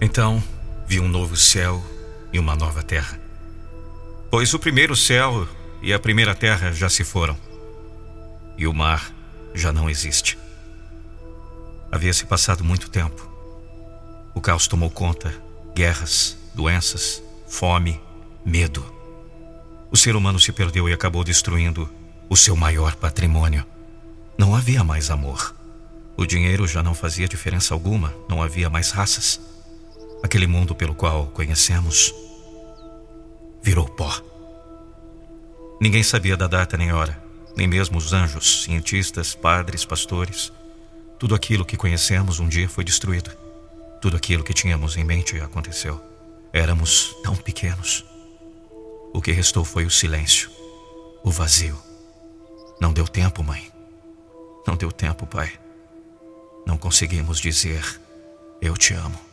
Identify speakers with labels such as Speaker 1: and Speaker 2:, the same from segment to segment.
Speaker 1: Então, vi um novo céu e uma nova terra. Pois o primeiro céu e a primeira terra já se foram, e o mar já não existe. Havia se passado muito tempo. O caos tomou conta, guerras, doenças, fome, medo. O ser humano se perdeu e acabou destruindo o seu maior patrimônio. Não havia mais amor. O dinheiro já não fazia diferença alguma, não havia mais raças. Aquele mundo pelo qual conhecemos virou pó. Ninguém sabia da data nem hora, nem mesmo os anjos, cientistas, padres, pastores. Tudo aquilo que conhecemos um dia foi destruído. Tudo aquilo que tínhamos em mente aconteceu. Éramos tão pequenos. O que restou foi o silêncio, o vazio. Não deu tempo, mãe. Não deu tempo, pai. Não conseguimos dizer: Eu te amo.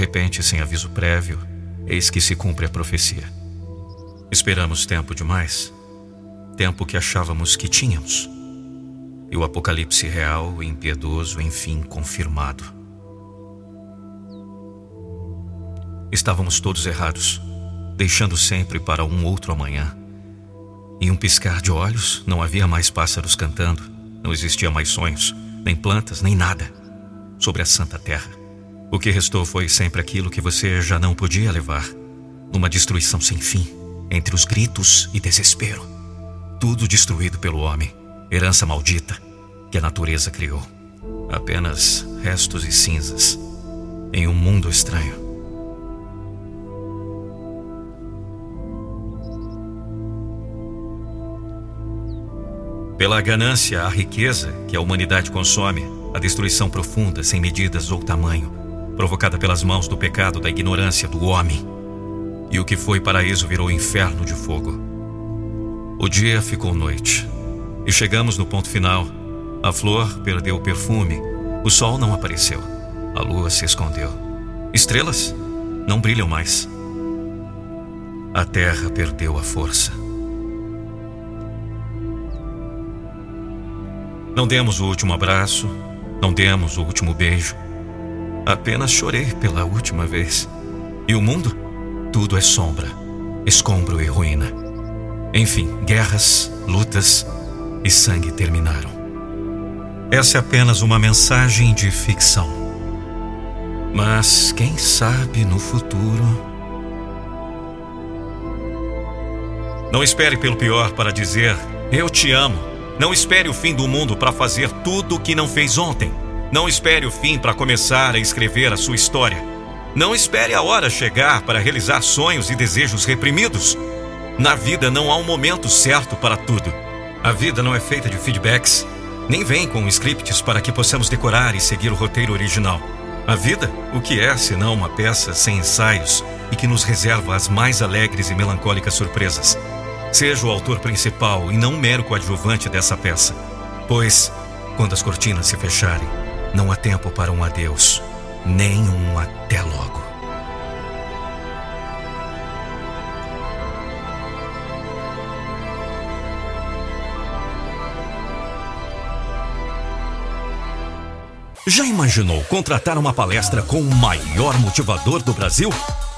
Speaker 1: Repente, sem aviso prévio, eis que se cumpre a profecia. Esperamos tempo demais, tempo que achávamos que tínhamos. E o apocalipse real e impiedoso, enfim, confirmado. Estávamos todos errados, deixando sempre para um outro amanhã. Em um piscar de olhos, não havia mais pássaros cantando, não existia mais sonhos, nem plantas, nem nada sobre a santa terra. O que restou foi sempre aquilo que você já não podia levar, numa destruição sem fim, entre os gritos e desespero. Tudo destruído pelo homem, herança maldita que a natureza criou. Apenas restos e cinzas em um mundo estranho. Pela ganância, a riqueza que a humanidade consome, a destruição profunda, sem medidas ou tamanho, provocada pelas mãos do pecado da ignorância do homem. E o que foi paraíso virou inferno de fogo. O dia ficou noite. E chegamos no ponto final. A flor perdeu o perfume. O sol não apareceu. A lua se escondeu. Estrelas não brilham mais. A terra perdeu a força. Não demos o último abraço, não demos o último beijo. Apenas chorei pela última vez. E o mundo? Tudo é sombra, escombro e ruína. Enfim, guerras, lutas e sangue terminaram. Essa é apenas uma mensagem de ficção. Mas quem sabe no futuro. Não espere pelo pior para dizer eu te amo. Não espere o fim do mundo para fazer tudo o que não fez ontem. Não espere o fim para começar a escrever a sua história. Não espere a hora chegar para realizar sonhos e desejos reprimidos. Na vida não há um momento certo para tudo. A vida não é feita de feedbacks, nem vem com scripts para que possamos decorar e seguir o roteiro original. A vida, o que é senão uma peça sem ensaios e que nos reserva as mais alegres e melancólicas surpresas? Seja o autor principal e não um mero coadjuvante dessa peça. Pois, quando as cortinas se fecharem, não há tempo para um adeus, nem um até logo. Já imaginou contratar uma palestra com o maior motivador do Brasil?